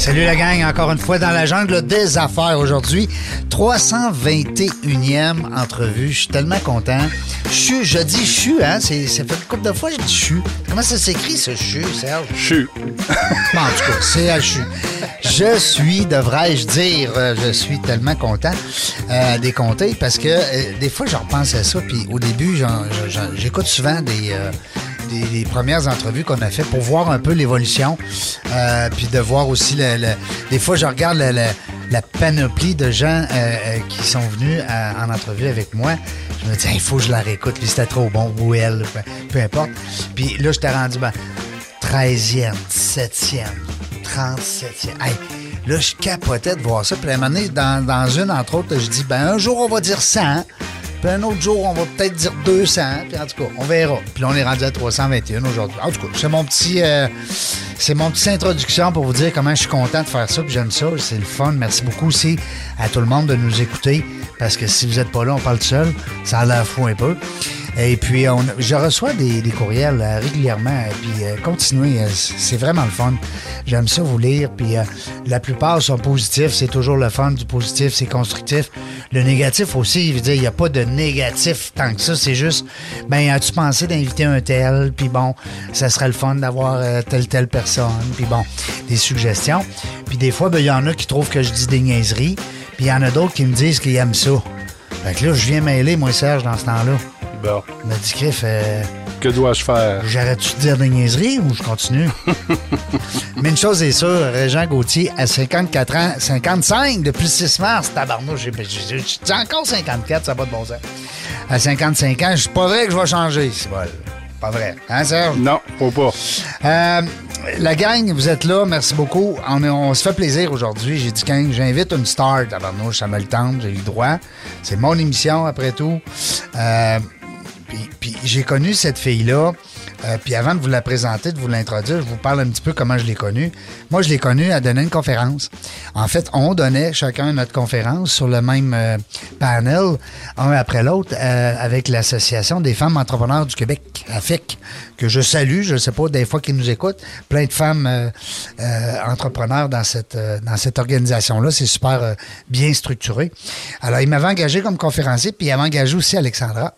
Salut la gang, encore une fois dans la jungle des affaires aujourd'hui. 321e entrevue. Je suis tellement content. Je suis, je dis chu, hein? C'est, ça fait une couple de fois que je dis chu. Comment ça s'écrit ce chu, Serge? Chu. Bon, en tout cas, c'est un chu. Je suis, devrais-je dire, euh, je suis tellement content euh, des compter parce que euh, des fois, je repense à ça. Puis au début, j'écoute souvent des. euh, des, premières entrevues qu'on a fait pour voir un peu l'évolution, euh, puis de voir aussi le, des fois je regarde la panoplie de gens euh, euh, qui sont venus en entrevue avec moi. Je me dis, il faut que je la réécoute, puis c'était trop bon, ou elle, peu, importe. Puis là, je t'ai rendu ben, 13e, 17e, 37e. Hey, là, je capotais de voir ça. Puis à un moment donné, dans, dans une, entre autres, je dis, ben un jour, on va dire 100. Puis un autre jour, on va peut-être dire 200. Puis en tout cas, on verra. Puis là, on est rendu à 321 aujourd'hui. En tout cas, c'est mon petit... euh, c'est mon petite introduction pour vous dire comment je suis content de faire ça, puis j'aime ça, c'est le fun. Merci beaucoup aussi à tout le monde de nous écouter, parce que si vous n'êtes pas là, on parle tout seul, ça a l'air fou un peu. Et puis, je reçois des, courriels euh, régulièrement, et puis euh, continuez, c'est vraiment le fun. J'aime ça vous lire, puis la plupart sont positifs, c'est toujours le fun, du positif, c'est constructif. Le négatif aussi, je veux dire, il n'y a pas de négatif tant que ça, c'est juste, ben, as-tu pensé d'inviter un tel, puis bon, ça serait le fun d'avoir euh, telle, telle personne, puis bon, des suggestions. Puis des fois, ben, il y en a qui trouvent que je dis des niaiseries, puis il y en a d'autres qui me disent qu'ils aiment ça. Fait que là, je viens mêler, moi, Serge, dans ce temps-là. Bon. Il m'a dit, Criff, euh, Que dois-je faire? j'arrête-tu de dire des niaiseries ou je continue? Mais une chose est sûre, Régent Gauthier, à 54 ans, 55 depuis le 6 mars, tabarnouche, j'ai encore 54, ça n'a pas de bon sens. À 55 ans, c'est pas vrai que je vais changer, c'est pas, pas vrai. Hein, Serge? Non, faut pas. Euh, la gang, vous êtes là, merci beaucoup. On, se fait plaisir aujourd'hui. J'ai dit quand j'invite une star, tabarnouche, ça me le tente, j'ai eu le droit. C'est mon émission, après tout. Euh, puis, j'ai connu cette fille-là. euh, puis avant de vous la présenter, de vous l'introduire, je vous parle un petit peu comment je l'ai connue. Moi, je l'ai connue à donner une conférence. En fait, on donnait chacun notre conférence sur le même euh, panel, un après l'autre, euh, avec l'Association des femmes entrepreneurs du Québec, AFIC, que je salue. Je ne sais pas, des fois qu'ils nous écoutent. Plein de femmes entrepreneurs dans cette, cette organisation-là. C'est super bien structuré. Alors, il m'avait engagé comme conférencier, puis il avait engagé aussi Alexandra.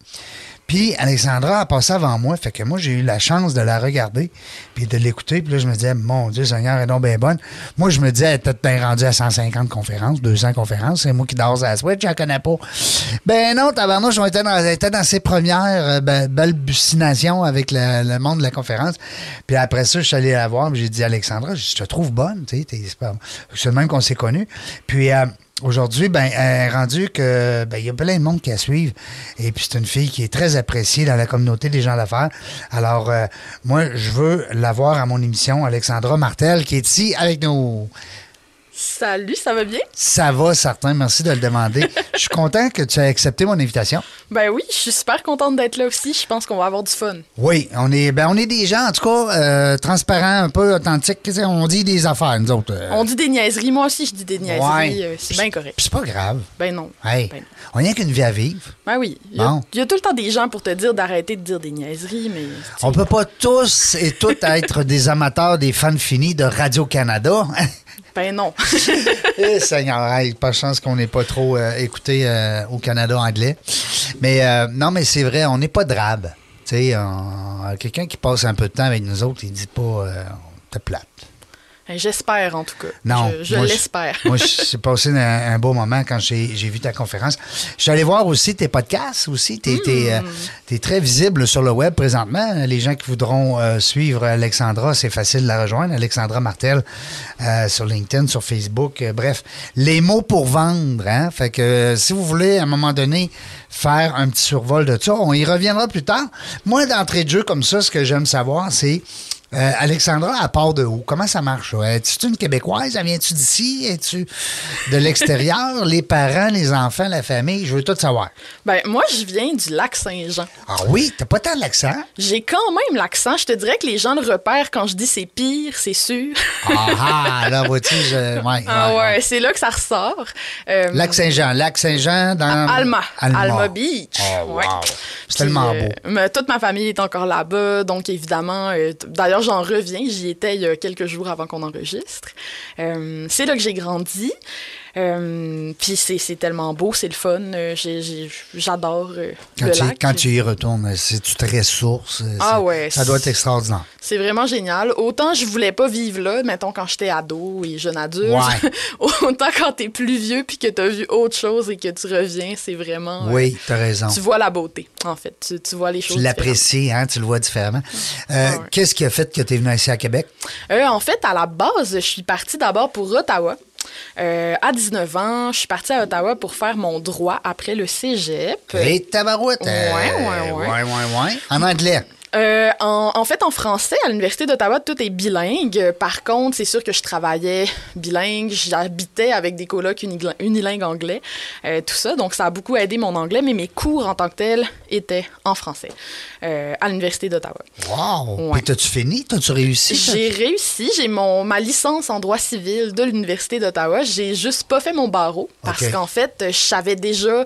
Puis Alexandra a passé avant moi, fait que moi j'ai eu la chance de la regarder puis de l'écouter. Puis là je me disais mon Dieu Seigneur, elle est donc bien bonne. Moi je me disais elle bien rendue à 150 conférences, 200 conférences. C'est moi qui dors à la Switch, je la connais pas. Ben non, tabarnouche, on était dans, elle était dans ses premières euh, ben, balbutinations avec le, monde de la conférence. Puis après ça, je suis allé la voir, puis j'ai dit Alexandra, je te trouve bonne, tu sais, c'est pas- même qu'on s'est connus. Puis euh, Aujourd'hui, ben, elle est rendu que ben, il y a plein de monde qui la suivent. Et puis c'est une fille qui est très appréciée dans la communauté des gens d'affaires. Alors, euh, moi, je veux la voir à mon émission, Alexandra Martel, qui est ici avec nous. Salut, ça va bien? Ça va, certain. Merci de le demander. je suis content que tu aies accepté mon invitation. Ben oui, je suis super contente d'être là aussi. Je pense qu'on va avoir du fun. Oui, on est, ben, on est des gens, en tout cas, euh, transparents, un peu authentiques. On dit des affaires, nous autres. euh. On dit des niaiseries. Moi aussi, je dis des niaiseries. Ouais. euh, C'est bien correct. C'est pas grave. Ben non. Hey, Ben non. on n'a qu'une vie à vivre. Ben oui. Il y, a, Bon. il y a tout le temps des gens pour te dire d'arrêter de dire des niaiseries, mais. On peut pas tous et toutes être des amateurs, des fans finis de Radio-Canada. Ben non. Eh, Seigneur, hey, pas de chance qu'on n'ait pas trop euh, écouté euh, au Canada anglais. Mais euh, non, mais c'est vrai, on n'est pas drabe. Quelqu'un qui passe un peu de temps avec nous autres, il dit pas t'es plate. Ben, J'espère, en tout cas. Non. Je, l'espère. Moi, j'ai passé un, un beau moment quand j'ai j'ai vu ta conférence. Je suis allé voir aussi tes podcasts aussi. Tu es, Hmm. très visible sur le web présentement. Les gens qui voudront euh, suivre Alexandra, c'est facile de la rejoindre. Alexandra Martel euh, sur LinkedIn, sur Facebook. Euh, bref, les mots pour vendre. Hein? Fait que euh, si vous voulez, à un moment donné, faire un petit survol de ça, on y reviendra plus tard. Moi, d'entrée de jeu comme ça, ce que j'aime savoir, c'est Euh, Alexandra, à part de où? Comment ça marche? ça? Es-tu une Québécoise? Viens-tu d'ici? Es-tu de l'extérieur? les parents, les enfants, la famille? Je veux tout savoir. Ben, moi, je viens du lac Saint-Jean. Ah oui? T'as pas tant l'accent? J'ai quand même l'accent. Je te dirais que les gens le repèrent quand je dis c'est pire, c'est sûr. Ah, ah, là, vois-tu, je... ouais, ah ouais, c'est là que ça ressort. Euh, Lac Saint-Jean. Lac Saint-Jean dans. Alma. Alma. Alma Beach. Oh, wow. C'est tellement euh, beau. mais toute ma famille est encore là-bas, donc évidemment, euh, t- j'en reviens, j'y étais il y a quelques jours avant qu'on enregistre. Euh, c'est là que j'ai grandi. Euh, puis c'est c'est tellement beau, c'est le fun. euh, J'adore euh, Quand, le tu, lac. quand tu y retournes, c'est-tu très source? c'est- Ah ouais, Ça doit être c'est- extraordinaire. C'est vraiment génial. Autant je voulais pas vivre là, mettons quand j'étais ado et jeune adulte. Ouais. Autant quand t'es plus vieux puis que t'as vu autre chose et que tu reviens, c'est vraiment. Oui, t'as raison. tu vois la beauté, en fait. Tu, tu vois les Tu choses. différentes. l'apprécies, hein, tu le vois différemment. Euh, Ah ouais. Qu'est-ce qui a fait que tu es venu ici à Québec? En fait, à la base, je suis partie d'abord pour Ottawa. Euh, à 19 ans, je suis partie à Ottawa pour faire mon droit après le cégep. Et tabarouette. euh, Ouais, ouais, ouais. ouais, ouais, ouais. En anglais. Euh, en, en fait, en français, à l'Université d'Ottawa, tout est bilingue. Par contre, c'est sûr que je travaillais bilingue. J'habitais avec des colocs unilingues anglais, euh, tout ça. Donc, ça a beaucoup aidé mon anglais, mais mes cours en tant que tels étaient en français euh, à l'Université d'Ottawa. Wow. Ouais. Puis t'as-tu fini? T'as-tu réussi? J'ai réussi, j'ai mon ma licence en droit civil de l'université d'Ottawa. J'ai juste pas fait mon barreau parce qu'en fait, je savais déjà.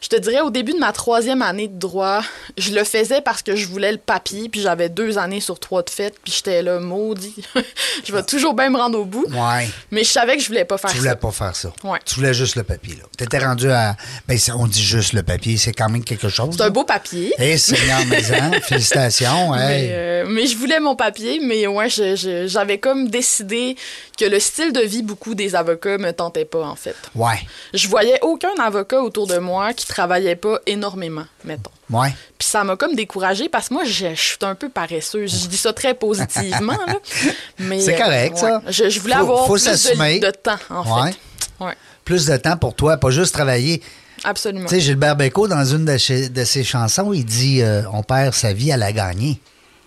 Je te dirais, au début de ma troisième année de droit, je le faisais parce que je voulais le papier, puis j'avais deux années sur trois de fait, puis j'étais là, maudit. je vais toujours bien me rendre au bout. Ouais. Mais je savais que je voulais pas faire Tu voulais ça. pas faire ça. Ouais. Tu voulais juste le papier, là. T'étais rendu à. Ben, on dit juste le papier, c'est quand même quelque chose. C'est un beau papier. Eh, Seigneur Maison, félicitations. Mais, hey. euh, mais je voulais mon papier, mais ouais, j'avais comme décidé que le style de vie beaucoup des avocats me tentait pas, en fait. Ouais. Je voyais aucun avocat autour de moi qui travaillait pas énormément, mettons. Ouais. Puis ça m'a comme découragée parce que moi, je, je suis un peu paresseuse. Je dis ça très positivement, là. Mais, C'est euh, correct, ça. Je, je voulais Faut- avoir faut plus de, de temps, en Ouais. fait. Ouais, Plus de temps pour toi, pas juste travailler. absolument. Tu sais, Gilbert Bécaud, dans une de, chez- de ses chansons, il dit euh, On perd sa vie à la gagner.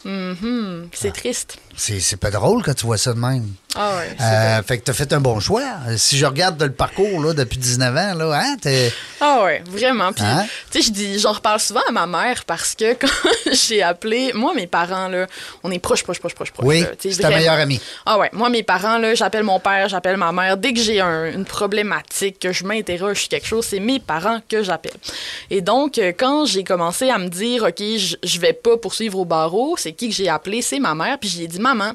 Mhm, C'est triste. C'est pas drôle quand tu vois ça de même. Ah ouais. Euh, fait que t'as fait un bon choix. Si je regarde le parcours là, depuis 19 ans, là, hein, t'es- Ah ouais, vraiment. Puis, Hein? tu sais, je dis, j'en reparle souvent à ma mère parce que quand j'ai appelé, moi, mes parents, là, on est proches, proches, proches, proches, proches. Oui, c'est ta meilleure amie. Ah ouais, moi, mes parents, là, j'appelle mon père, j'appelle ma mère. Dès que j'ai un- une problématique, que je m'interroge sur quelque chose, c'est mes parents que j'appelle. Et donc, euh, quand j'ai commencé à me dire, OK, je je vais pas poursuivre au barreau, c'est qui que j'ai appelé? C'est ma mère. Puis j'ai dit, maman,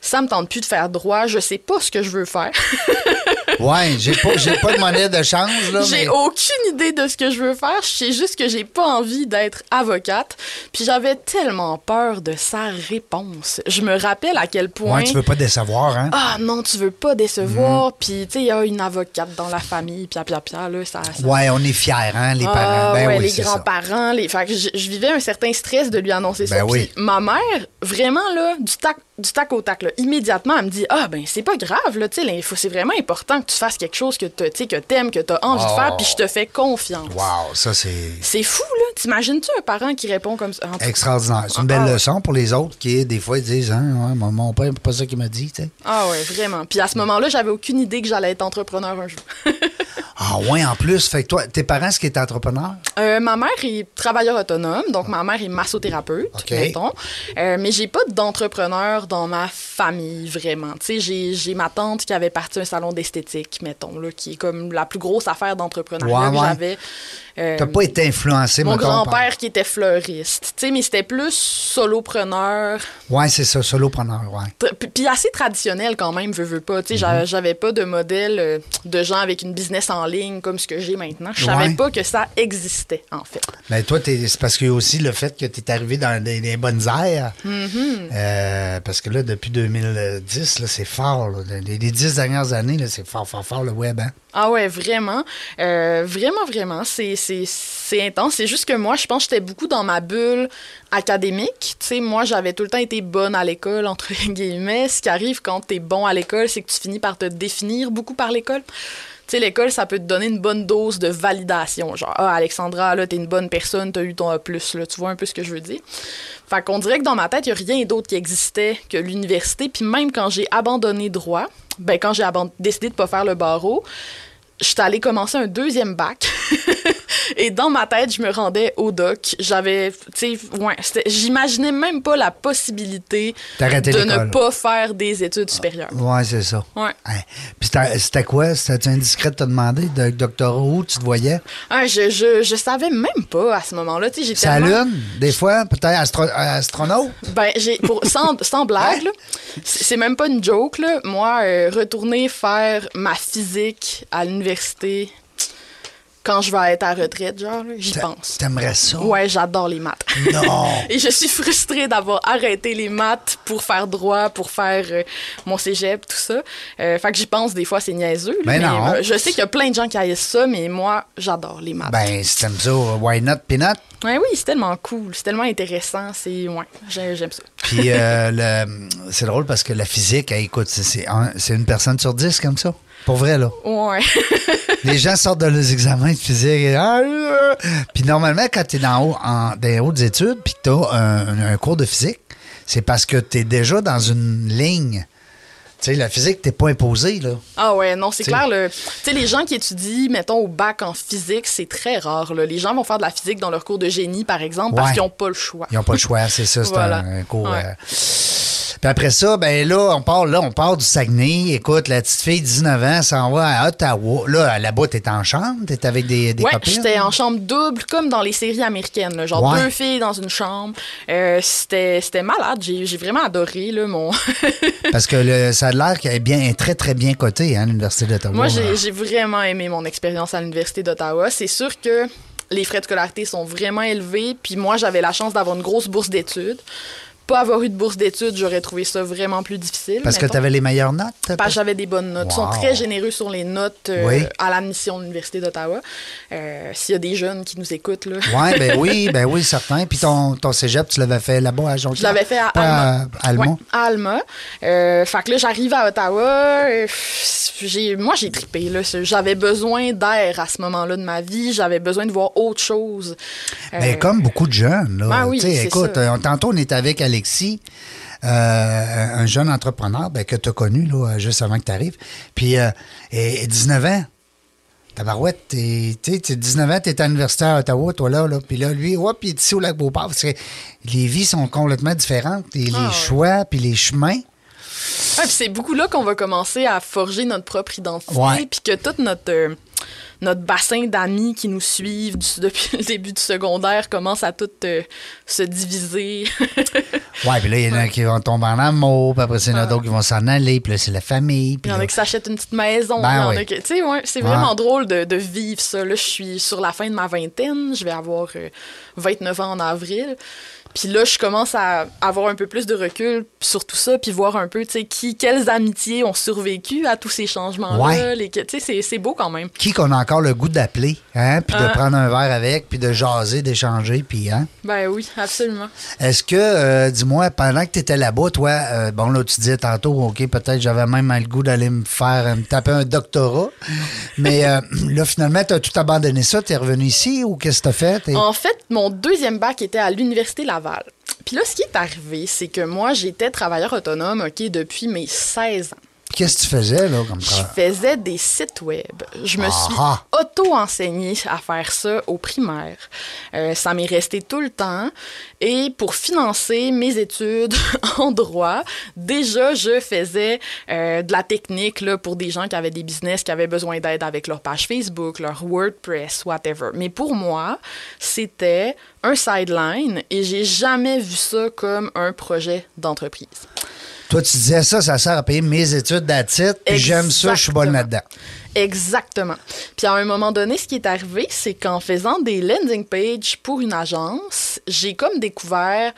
ça me tente plus de faire droit, je sais pas ce que je veux faire. Ouais, j'ai pas, j'ai pas de monnaie de change, là. J'ai mais- aucune idée de ce que je veux faire. Je sais juste que j'ai pas envie d'être avocate. Puis j'avais tellement peur de sa réponse. Je me rappelle à quel point. Ouais, tu veux pas décevoir, hein? Ah non, tu veux pas décevoir. Mm. Puis tu sais, il y a une avocate dans la famille. Pia, pia, pia, là, ça. ça- Ouais, on est fiers, hein, les Ah, parents. Ben ouais, oui, les ça. grands-parents. Les... Fait que je, je vivais un certain stress de lui annoncer ça. Ben oui. Puis ma mère, vraiment, là, du tac, du tac au tac, là, immédiatement, elle me dit Ah, ben, c'est pas grave, là, tu sais, c'est vraiment important que tu fasses quelque chose que tu que t'aimes, que t'as envie de faire, puis je te fais confiance. Wow, ça, c'est C'est fou, là. T'imagines-tu un parent qui répond comme ça? Extraordinaire. C'est une belle Ah, leçon pour les autres qui, des fois, ils disent, hein, ouais, mon, père, c'est pas ça qu'il m'a dit, tu sais. Ah ouais, vraiment. Puis à ce moment-là, j'avais aucune idée que j'allais être entrepreneur un jour. Ah, ouais, en plus. Fait que toi, tes parents, est-ce qu'ils étaient entrepreneurs? Euh, ma mère est travailleur autonome, donc ma mère est massothérapeute, OK. mettons. Euh, mais j'ai pas d'entrepreneur dans ma famille, vraiment. Tu sais, j'ai, ma tante qui avait parti un salon d'esthétique, mettons, là, qui est comme la plus grosse affaire d'entrepreneuriat que j'avais. Euh, T'as pas été influencé, mon grand-père qui était fleuriste, tu sais, mais c'était plus solopreneur, Ouais, c'est ça, solopreneur, ouais. Puis assez traditionnel quand même, veux, veux pas. Tu sais, j'a- j'avais pas de modèle euh, de gens avec une business en ligne comme ce que j'ai maintenant. Je savais Ouais. pas que ça existait, en fait. Mais toi, t'es- c'est parce a aussi le fait que tu es arrivé dans les, les bonnes aires. Euh, parce que là, depuis 2010, là, c'est fort. Les, dix dernières années, c'est fort, fort, fort le web. Hein? Ah ouais, vraiment. Euh, vraiment, vraiment. C'est, intense. C'est juste que moi, je pense que j'étais beaucoup dans ma bulle académique. Tu moi, j'avais tout le temps été bonne à l'école, entre guillemets. Ce qui arrive quand t'es bon à l'école, c'est que tu finis par te définir beaucoup par l'école. L'école, ça peut te donner une bonne dose de validation. Genre, ah, Alexandra, là, t'es une bonne personne, t'as eu ton A+, là. Tu vois un peu ce que je veux dire? Fait qu'on dirait que dans ma tête, il n'y a rien d'autre qui existait que l'université. Puis même quand j'ai abandonné droit, ben quand j'ai décidé de pas faire le barreau, j'étais allée commencer un deuxième bac. Et dans ma tête, je me rendais au doc. J'avais, tu sais, ouais, j'imaginais même pas la possibilité de ne pas faire des études supérieures. Ouais, c'est ça. Ouais. Hein. Puis c'était quoi? C'était indiscret de te demander de doctorat où tu te voyais? Ah, je, je, je savais même pas à ce moment-là. Tu sais, à tellement- Lune, des fois, peut-être astro- astronaute? Ben, j'ai, pour, sans, sans blague, c'est c'est même pas une joke, là. Moi, euh, retourner faire ma physique à l'université quand je vais être à retraite, genre, j'y pense. T'aimerais ça? Ouais, j'adore les maths. Non! Et je suis frustrée d'avoir arrêté les maths pour faire droit, pour faire euh, mon cégep, tout ça. Euh, fait que j'y pense des fois, c'est niaiseux. là, Ben non. euh, je sais qu'il y a plein de gens qui haïssent ça, mais moi, j'adore les maths. ben, si t'aimes ça, why not, peanut? Ouais, oui, c'est tellement cool, c'est tellement intéressant, c'est... Ouais, j'ai- j'aime ça. Puis euh, c'est drôle parce que la physique, écoute, c'est- un- c'est une personne sur dix comme ça. Pour vrai, là. Ouais. Les gens sortent de leurs examens de physique. et, Ah, euh. Puis normalement, quand tu es dans, haut, en, dans les hautes études puis que tu as un, un cours de physique, c'est parce que tu es déjà dans une ligne. Tu sais, la physique, t'es pas imposé, là. Ah ouais, non, c'est clair. Le... Tu sais, les gens qui étudient, mettons, au bac en physique, c'est très rare. Là. Les gens vont faire de la physique dans leur cours de génie, par exemple, parce qu'ils n'ont pas le choix. Ils n'ont pas le choix, c'est ça, c'est Voilà. un, un cours. Ouais. euh. Puis après ça, ben là, on part, là, on part du Saguenay. Écoute, la petite fille, 19 ans, s'en va à Ottawa. Là, là-bas, t'es en chambre, t'es avec des, des ouais, copines. j'étais en chambre double, comme dans les séries américaines. là. Genre Ouais. deux filles dans une chambre. Euh, c'était c'était malade. J'ai j'ai vraiment adoré là, mon. Parce que le, ça a l'air qu'elle est bien, très, très bien cotée, hein, l'Université d'Ottawa. Moi, j'ai j'ai vraiment aimé mon expérience à l'Université d'Ottawa. C'est sûr que les frais de scolarité sont vraiment élevés. Puis moi, j'avais la chance d'avoir une grosse bourse d'études. Pas avoir eu de bourse d'études, j'aurais trouvé ça vraiment plus difficile. Parce que tu avais les meilleures notes? Parce que j'avais des bonnes notes. Ils sont très généreux sur les notes euh, Oui. à l'admission de l'Université d'Ottawa. Euh, S'il y a des jeunes qui nous écoutent, là. Oui, ben oui, ben oui, certain. Puis ton, ton cégep, tu l'avais fait là-bas à Jonquière? Je l'avais fait à Alma. à Alma? Ouais, à Alma. Euh, fait que là, j'arrive à Ottawa. moi, j'ai trippé. J'avais besoin d'air à ce moment-là de ma vie. J'avais besoin de voir autre chose. Ben, Euh, comme beaucoup de jeunes. Là. Ben oui, Tu sais, c'est écoute, ça. tantôt, on était avec Alexis, euh, un jeune entrepreneur ben, que tu as connu là, juste avant que tu arrives. Puis, euh, et, et 19 ans. Tabarouette, t'es, tu sais, t'es 19 ans, t'es à l'université à Ottawa, toi là, là. Puis là, lui, il est ici au lac Beauport. Parce que les vies sont complètement différentes. Et les Ah ouais. choix, puis les chemins. Ouais, puis c'est beaucoup là qu'on va commencer à forger notre propre identité, Ouais. puis que tout notre, euh, notre bassin d'amis qui nous suivent du- depuis le début du secondaire commence à tout euh, se diviser. Ouais, puis là, il y en a qui vont tomber en amour, puis après, c'est il y en a d'autres qui vont s'en aller, puis là, c'est la famille. Il y en a qui s'achètent une petite maison. Ben oui. Tu sais, ouais, c'est Ouais. vraiment drôle de, de vivre ça. Là, je suis sur la fin de ma vingtaine. Je vais avoir euh, 29 ans en avril. Puis là, je commence à avoir un peu plus de recul sur tout ça, puis voir un peu, tu sais, qui, quelles amitiés ont survécu à tous ces changements-là. Ouais. Tu sais, c'est- beau quand même. qui qu'on a encore le goût d'appeler, hein, puis de Ah. prendre un verre avec, puis de jaser, d'échanger, puis hein? Ben oui, absolument. Est-ce que, euh, dis-moi, pendant que tu étais là-bas, toi, euh, bon, là, tu disais tantôt, OK, peut-être j'avais même le goût d'aller me faire, euh, me taper un doctorat, mais là, finalement, tu as tout abandonné ça, tu es revenu ici ou qu'est-ce que tu as fait? En fait, mon deuxième bac était à l'Université Laval. Puis là, ce qui est arrivé, c'est que moi, j'étais travailleur autonome, OK, depuis mes 16 ans. Qu'est-ce que tu faisais, là, comme Je travail? faisais des sites web. Je me suis Ah. auto-enseignée à faire ça au primaire. Euh, ça m'est resté tout le temps. Et pour financer mes études en droit, déjà, je faisais euh, de la technique là, pour des gens qui avaient des business, qui avaient besoin d'aide avec leur page Facebook, leur WordPress, whatever. Mais pour moi, c'était un sideline et j'ai jamais vu ça comme un projet d'entreprise. Toi, tu disais ça, ça sert à payer mes études d'attitude, puis j'aime ça, je suis bonne là-dedans. Exactement. Puis à un moment donné, ce qui est arrivé, c'est qu'en faisant des landing pages pour une agence, j'ai comme découvert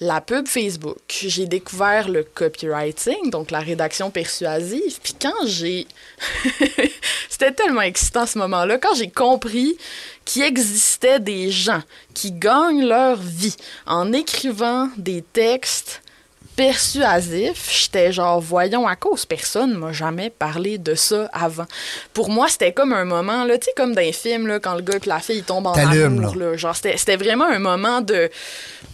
la pub Facebook. J'ai découvert le copywriting, donc la rédaction persuasive. Puis quand j'ai... C'était tellement excitant ce moment-là. Quand j'ai compris qu'il existait des gens qui gagnent leur vie en écrivant des textes persuasif, j'étais genre, voyons, à cause, personne m'a jamais parlé de ça avant. Pour moi, c'était comme un moment, là, tu sais, comme dans les films, là, quand le gars et la fille tombent en amour. Là. Genre, c'était vraiment un moment de,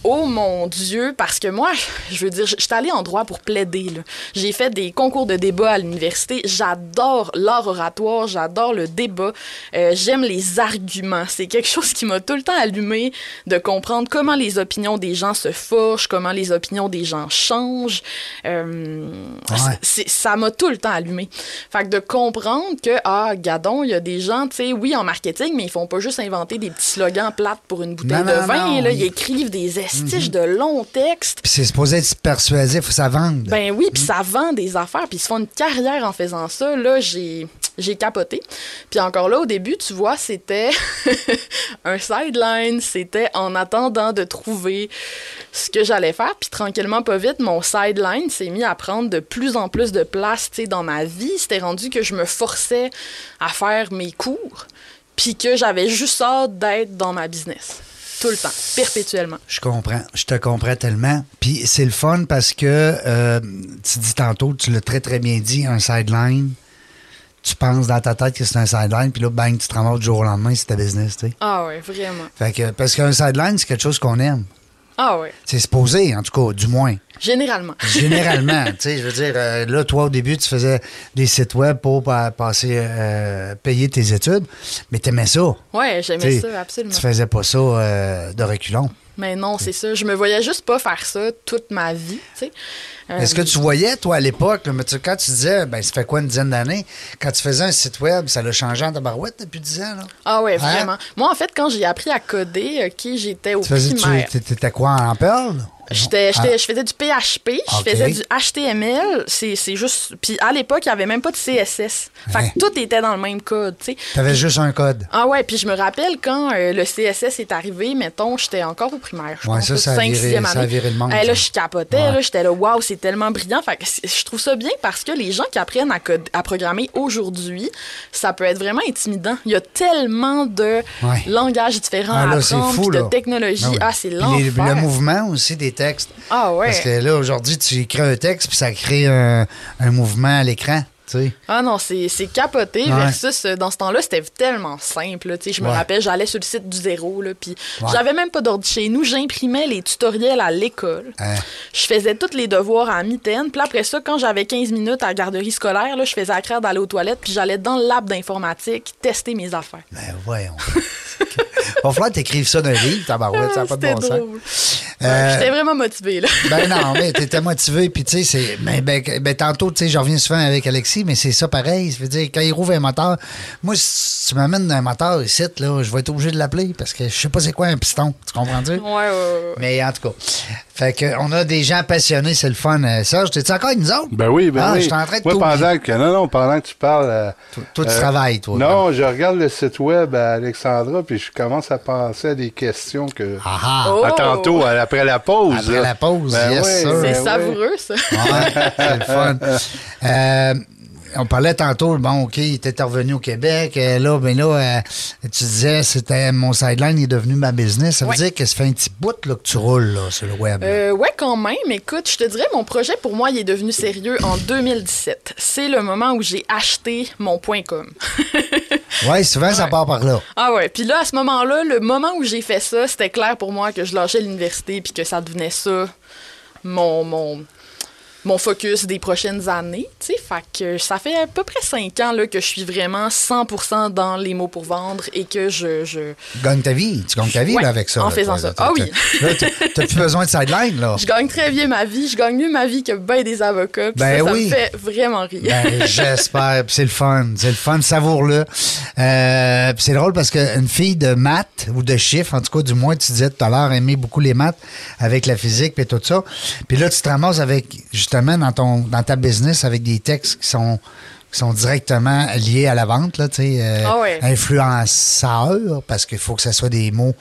oh mon Dieu, parce que moi, je veux dire, j'étais allée en droit pour plaider. J'ai fait des concours de débat à l'université. J'adore l'art oratoire, j'adore le débat. Euh, J'aime les arguments. C'est quelque chose qui m'a tout le temps allumé de comprendre comment les opinions des gens se forgent, comment les opinions des gens changent. Euh, Ouais. ça m'a tout le temps allumé. Fait que de comprendre que, ah, gadon, il y a des gens, tu sais, oui, en marketing, mais ils font pas juste inventer des petits slogans plates pour une bouteille Non, de non, vin. non, là, ils- Ils écrivent des estiches de longs textes. Puis c'est supposé être persuasif, ça vende. Ben oui, puis ça vend des affaires, puis ils se font une carrière en faisant ça. Là, j'ai j'ai capoté. Puis encore là, au début, tu vois, c'était un sideline. C'était en attendant de trouver ce que j'allais faire. Puis tranquillement, pas vite, mon sideline s'est mis à prendre de plus en plus de place, dans ma vie. C'était rendu que je me forçais à faire mes cours, puis que j'avais juste hâte d'être dans ma business. Tout le temps, perpétuellement. Je comprends. Je te comprends tellement. Puis c'est le fun parce que euh, tu dis tantôt, tu l'as très très bien dit, un sideline. Tu penses dans ta tête que c'est un sideline, puis là, bang, tu te ramasses du jour au lendemain, c'est ta business, tu sais. Ah ouais, vraiment. Fait que, parce qu'un sideline, c'est quelque chose qu'on aime. Ah ouais, C'est supposé, en tout cas, du moins. généralement. Généralement, tu sais, je veux dire, euh, là, toi, au début, tu faisais des sites web pour pa- passer, euh, payer tes études, mais t'aimais ça. Ouais, j'aimais ça, absolument. Tu faisais pas ça euh, de reculons. Mais non, c'est ça. Je me voyais juste pas faire ça toute ma vie. Euh, Est-ce que tu voyais, toi, à l'époque, quand tu disais, ben, ça fait quoi, une dizaine d'années, quand tu faisais un site web, ça l'a changé en tabarouette depuis 10 ans, là? Ah ouais, Hein? vraiment. Moi, en fait, quand j'ai appris à coder, OK, j'étais au Tu faisais, primaire. tu t'étais quoi, en Perl? J'étais, Ah, je faisais du PHP, je faisais du HTML, c'est, c'est juste... Puis à l'époque, il y avait même pas de CSS. Fait que tout était dans le même code, tu sais. T'avais juste un code. Ah ouais, puis je me rappelle quand euh, le CSS est arrivé, mettons, j'étais encore au primaire, je Ouais, pense, ça, ça a viré- sixième ça a année. viré le monde, Eh, là, je capotais, Ouais. là, j'étais là, waouh, c'est tellement brillant. Fait que je trouve ça bien parce que les gens qui apprennent à, code- à programmer aujourd'hui, ça peut être vraiment intimidant. Il y a tellement de langages différents Ah, à là, c'est apprendre, fou, puis là. de technologies. Ah. Ah, c'est l'enfer. Le mouvement aussi des textes. Ah ouais. Parce que là, aujourd'hui, tu écris un texte, puis ça crée un, un mouvement à l'écran, Ah non, c'est capoté Ouais. versus euh, dans ce temps-là, c'était tellement simple. Je me Ouais. rappelle, j'allais sur le site du zéro, puis Ouais. j'avais même pas d'ordi chez nous, j'imprimais les tutoriels à l'école. Hein. Je faisais tous les devoirs à mitaine. Puis après ça, quand j'avais 15 minutes à la garderie scolaire, je faisais à craire d'aller aux toilettes, puis j'allais dans le lab d'informatique tester mes affaires. Ben voyons. Va falloir t'écrives ça d'un livre, tabarouette, ça n'a pas de C'était bon sens. Euh, J'étais vraiment motivée. Là. Ben non, mais t'étais motivé, puis tu sais, c'est. Ben, ben, ben, tantôt, tu sais, je reviens souvent avec Alexis, mais c'est ça pareil. Ça veut dire, quand il rouvre un moteur, moi, si tu m'amènes un moteur ici, là, je vais être obligé de l'appeler parce que je sais pas c'est quoi un piston. Tu comprends-tu? Ouais, ouais. Mais en tout cas. Fait que on a des gens passionnés, c'est le fun. Euh, Serge, t'es-tu encore avec nous autres? Ben oui, ben ah, oui. je suis en train de pendant que, non, non, pendant que tu parles. euh, Toi, tu euh, travailles, toi. Non, je regarde le site web à Alexandra, puis je commence à penser à des questions que. Ah ah! Oh! À tantôt, à- après la pause. Après là. la pause, Ben yes, oui, ben C'est oui. savoureux, ça. Ouais, c'est le fun. Euh, on parlait tantôt, bon, OK, il était revenu au Québec. euh, là, ben là, euh, tu disais, c'était mon sideline est devenu ma business. Ça veut Ouais. dire que ça fait un petit bout là, que tu roules là, sur le web. Euh, ouais, quand même. Écoute, je te dirais, mon projet, pour moi, il est devenu sérieux en 2017. C'est le moment où j'ai acheté mon point .com. ouais, souvent, ça part par là. Ah ouais, puis là, à ce moment-là, le moment où j'ai fait ça, c'était clair pour moi que je lâchais l'université puis que ça devenait ça, mon, mon, mon focus des prochaines années, tu sais. Fait que ça fait à peu près cinq ans là, que je suis vraiment 100% dans les mots pour vendre et que je... je... Tu gagnes ta vie. Tu gagnes ta vie Ouais, là, avec ça. en là, faisant toi, ça. Ah oui. T'as- plus besoin de sideline, là. Je gagne très bien ma vie, je gagne mieux ma vie que ben des avocats. Ben ça, ça oui. me fait vraiment rire. Ben, j'espère. C'est le fun. C'est le fun. Savoure-le. Euh, c'est drôle parce qu'une fille de maths ou de chiffres, en tout cas, du moins, tu disais tout à l'heure, aimer beaucoup les maths avec la physique et tout ça. Puis là, tu te ramasses avec, justement, dans, ton, dans ta business, avec des textes qui sont qui sont directement liés à la vente, là, tu sais, euh, Ah influenceurs, parce qu'il faut que ce soit des mots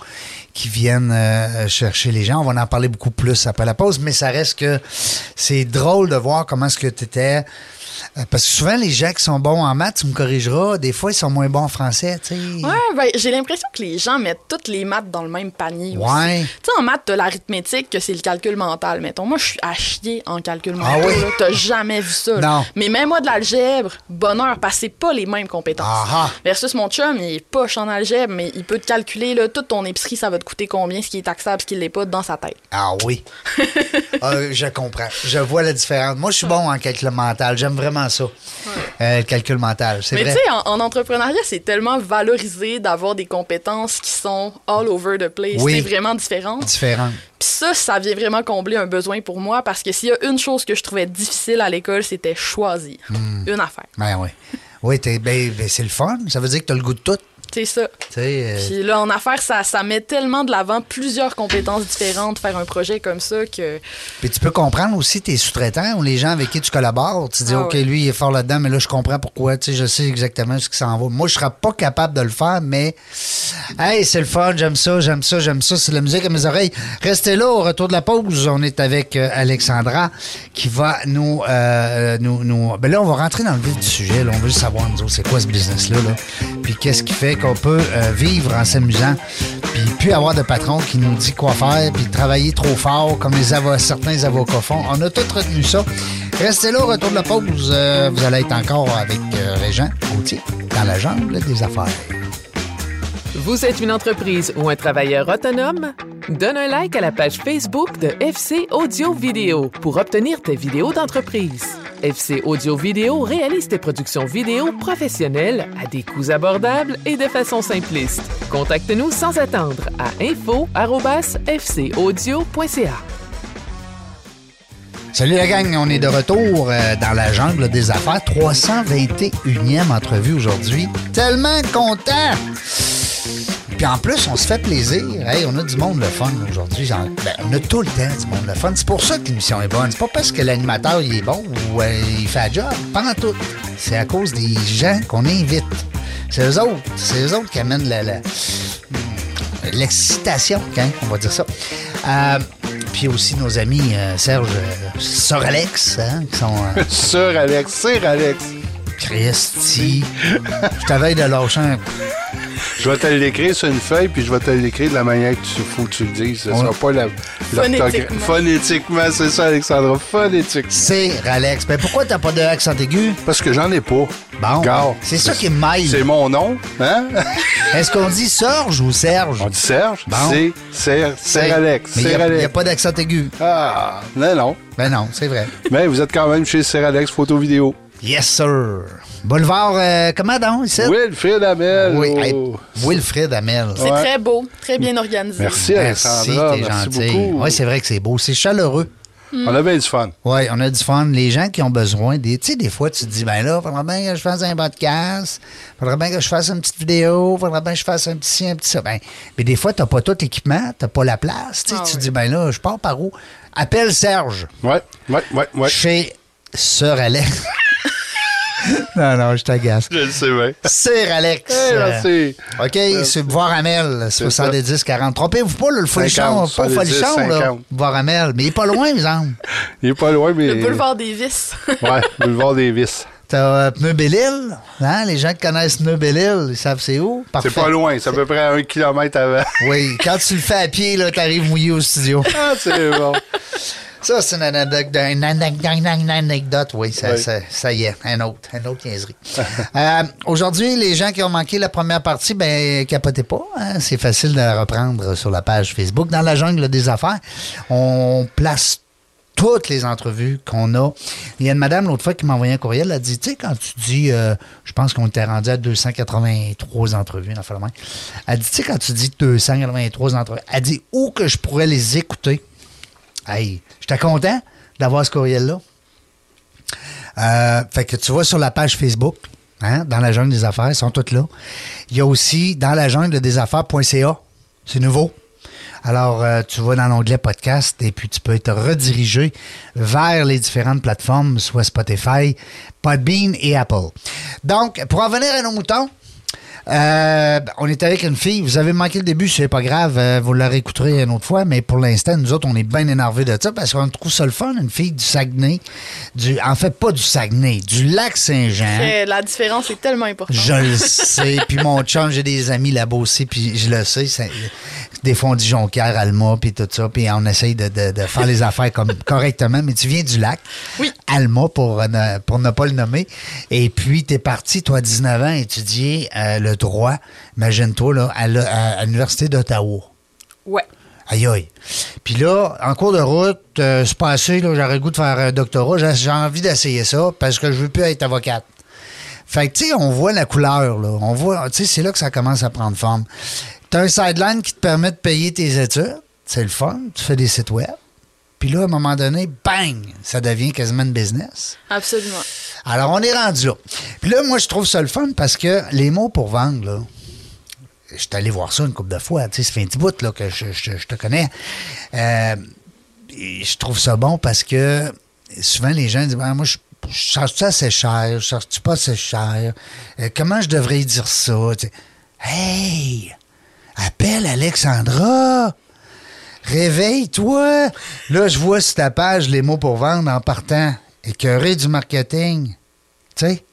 qui viennent euh, chercher les gens. On va en parler beaucoup plus après la pause, mais ça reste que c'est drôle de voir comment est-ce que tu étais Parce que souvent, les gens qui sont bons en maths, tu me corrigeras, des fois, ils sont moins bons en français, tu sais. Ouais, ben, j'ai l'impression que les gens mettent toutes les maths dans le même panier. Ouais. Tu sais, en maths, t'as l'arithmétique, que c'est le calcul mental. Mettons, moi, je suis à chier en calcul Ah mental. oui? là. T'as jamais vu ça. Non. Mais même moi, de l'algèbre, bonheur, parce que c'est pas les mêmes compétences. Ah ah. Versus mon chum, il est poche en algèbre, mais il peut te calculer, là, toute ton épicerie, ça va te coûter combien, ce qui est taxable, ce qui l'est pas, dans sa tête. Ah oui. Ah, je comprends. Je vois la différence. Moi, je suis bon en calcul mental. J'aime vraiment ça. Euh, le calcul mental. Mais tu sais, en, en entrepreneuriat, c'est tellement valorisé d'avoir des compétences qui sont all over the place. Oui. C'est vraiment différent. Différent. Puis ça, ça vient vraiment combler un besoin pour moi parce que s'il y a une chose que je trouvais difficile à l'école, c'était choisir Hmm. une affaire. Ben oui. Oui, ben, ben, c'est le fun. Ça veut dire que tu as le goût de tout. C'est ça. Euh, Puis là, en affaires, ça, ça met tellement de l'avant plusieurs compétences différentes, faire un projet comme ça que. Puis tu peux comprendre aussi tes sous-traitants ou les gens avec qui tu collabores. Tu te dis, Ah OK, ouais. lui, il est fort là-dedans, mais là, je comprends pourquoi. Tu sais, je sais exactement ce qui s'en va. Moi, je serais pas capable de le faire, mais, hey, c'est le fun, j'aime ça, j'aime ça, j'aime ça. C'est de la musique à mes oreilles. Restez là, au retour de la pause. On est avec euh, Alexandra qui va nous, euh, nous, nous. Ben là, on va rentrer dans le vif du sujet. là. On veut juste savoir, nous autres, c'est quoi ce business-là, là. Puis qu'est-ce qui fait qu'on peut euh, vivre en s'amusant, puis plus avoir de patron qui nous dit quoi faire, puis travailler trop fort comme les certains avocats font. On a tout retenu ça. Restez là, retour de la pause. Euh, vous allez être encore avec euh, Régent Gauthier dans la jungle des affaires. Vous êtes une entreprise ou un travailleur autonome? Donne un like à la page Facebook de FC Audio Vidéo pour obtenir tes vidéos d'entreprise. FC Audio Vidéo réalise tes productions vidéo professionnelles à des coûts abordables et de façon simpliste. Contacte-nous sans attendre à info@fcaudio.ca. Salut la gang, on est de retour euh, dans la jungle des affaires. 321e entrevue aujourd'hui. Tellement content! Puis en plus, on se fait plaisir. Hey, on a du monde le fun aujourd'hui. Ben, on a tout le temps du monde le fun. C'est pour ça que l'émission est bonne. C'est pas parce que l'animateur il est bon ou euh, il fait la job. En tout. C'est à cause des gens qu'on invite. C'est eux autres. C'est eux autres qui amènent la- la, l'excitation, hein, on va dire ça. Euh, puis aussi nos amis euh, Serge euh, Sir Alex, hein, qui sont Sir Alex, Sir Alex. Christy. Je t'avais de lâcher un... Je vais te l'écrire sur une feuille, puis je vais te l'écrire de la manière que tu faut que tu le dises. Ce Ouais. sera pas la, l'orthographe. Phonétiquement. Phonétiquement, c'est ça, Alexandra. Phonétiquement. Sir Alex. Ben pourquoi t'as pas de accent aigu? Parce que j'en ai pas. Bon, Gare. c'est ça qui me mêle. C'est mon nom, hein? Est-ce qu'on dit Serge ou Serge? On dit Serge? Bon. C'est Sir Alex. Mais il n'y a, pas d'accent aigu. Ah, non, non. Ben non, c'est vrai. Mais vous êtes quand même chez Sir Alex Photo Vidéo. Yes, sir. Boulevard, euh, comment donc, ici? Wilfrid Amel. Oui, oh. hey, Wilfred Amel. C'est Ouais. très beau, très bien organisé. Merci, Merci, Alexandra. t'es gentil. beaucoup. Oui, c'est vrai que c'est beau. C'est chaleureux. On avait du fun. Oui, on a du fun. Les gens qui ont besoin des. Tu sais, des fois, tu te dis, ben là, faudrait bien que je fasse un podcast, faudrait bien que je fasse une petite vidéo, faudrait bien que je fasse un petit ci, un petit ça. Ben, mais des fois, t'as pas tout l'équipement, t'as pas la place. Tu sais, Ah tu te oui. dis, ben là, je pars par où? Appelle Serge Ouais, ouais, ouais, ouais. chez Sœur Alex. non, non, je t'agace. Je le sais bien. Sir Alex. Hey, Euh, merci. OK, c'est voir Amel, 70-40. Trompez-vous pas, là, le folichon, 50, pas folichon, là. 50. Voir Amel. Mais il est pas loin, exemple. Il est pas loin, mais. Le boulevard des vis. Ouais, boulevard des vis. T'as euh, Pneu Belle-Île, hein? Les gens qui connaissent Pneu Belle-Île, ils savent c'est où? Parfait. C'est pas loin, c'est à peu près à un kilomètre avant. Oui, quand tu le fais à pied, là, t'arrives mouillé au studio. Ah, c'est bon. Ça, c'est une anecdote, une anecdote, une anecdote, oui, ça, Oui. ça, ça y est, un autre, un autre niaiserie. Euh, Aujourd'hui, les gens qui ont manqué la première partie, ben, capotez pas, hein, c'est facile de la reprendre sur la page Facebook. Dans la jungle des affaires, on place toutes les entrevues qu'on a. Il y a une madame l'autre fois qui m'a envoyé un courriel, elle a dit, tu sais, quand tu dis, euh, je pense qu'on était rendu à 283 entrevues, de même. Elle dit, tu sais, quand tu dis 283 entrevues, elle dit, où que je pourrais les écouter? Hey, j'étais content d'avoir ce courriel-là. Euh, fait que tu vois sur la page Facebook, hein, dans la jungle des affaires, ils sont toutes là. Il y a aussi dans la jungle des affaires.ca. C'est nouveau. Alors, euh, tu vas dans l'onglet podcast et puis tu peux être redirigé vers les différentes plateformes, soit Spotify, Podbean et Apple. Donc, pour en venir à nos moutons, Euh, ben, on est avec une fille. Vous avez manqué le début, c'est pas grave. euh, vous la réécouterez une autre fois. Mais pour l'instant, nous autres, on est bien énervés de ça parce qu'on trouve ça le fun. Une fille du Saguenay. Du, en fait, pas du Saguenay, du lac Saint-Jean. La différence est tellement importante. Je le sais. Puis mon chum, j'ai des amis là-bas aussi, puis je le sais. ça- des dit Jonquière, Alma, puis tout ça. Puis on essaye de, de- de faire les affaires comme correctement. Mais tu viens du lac. Oui. Alma, pour ne, pour ne pas le nommer. Et puis, tu es parti, toi, à 19 ans, étudier euh, le droit, imagine-toi, là, à, l'Université d'Ottawa. Ouais. Aïe aïe. Puis là, en cours de route, euh, c'est passé, là, j'aurais le goût de faire un doctorat. J'ai, j'ai envie d'essayer ça parce que je veux plus être avocate. Fait que, tu sais, on voit la couleur, là. On voit, tu sais, c'est là que ça commence à prendre forme. T'as un sideline qui te permet de payer tes études. C'est le fun. Tu fais des sites web. Puis là, à un moment donné, bang, ça devient quasiment une business. Absolument. Alors, on est rendu là. Puis là, moi, je trouve ça le fun parce que les mots pour vendre, là, je suis allé voir ça une couple de fois. Tu sais, ça fait un petit bout là, que je, je- je te connais. Euh, je trouve ça bon parce que souvent, les gens disent Ah, Moi, je, je cherche-tu assez cher? Je cherche-tu pas assez cher? Euh, Comment je devrais dire ça Tu sais, Hey Appelle Alexandra Réveille-toi! Là, je vois sur ta page les mots pour vendre en partant. Écœuré du marketing. Tu sais?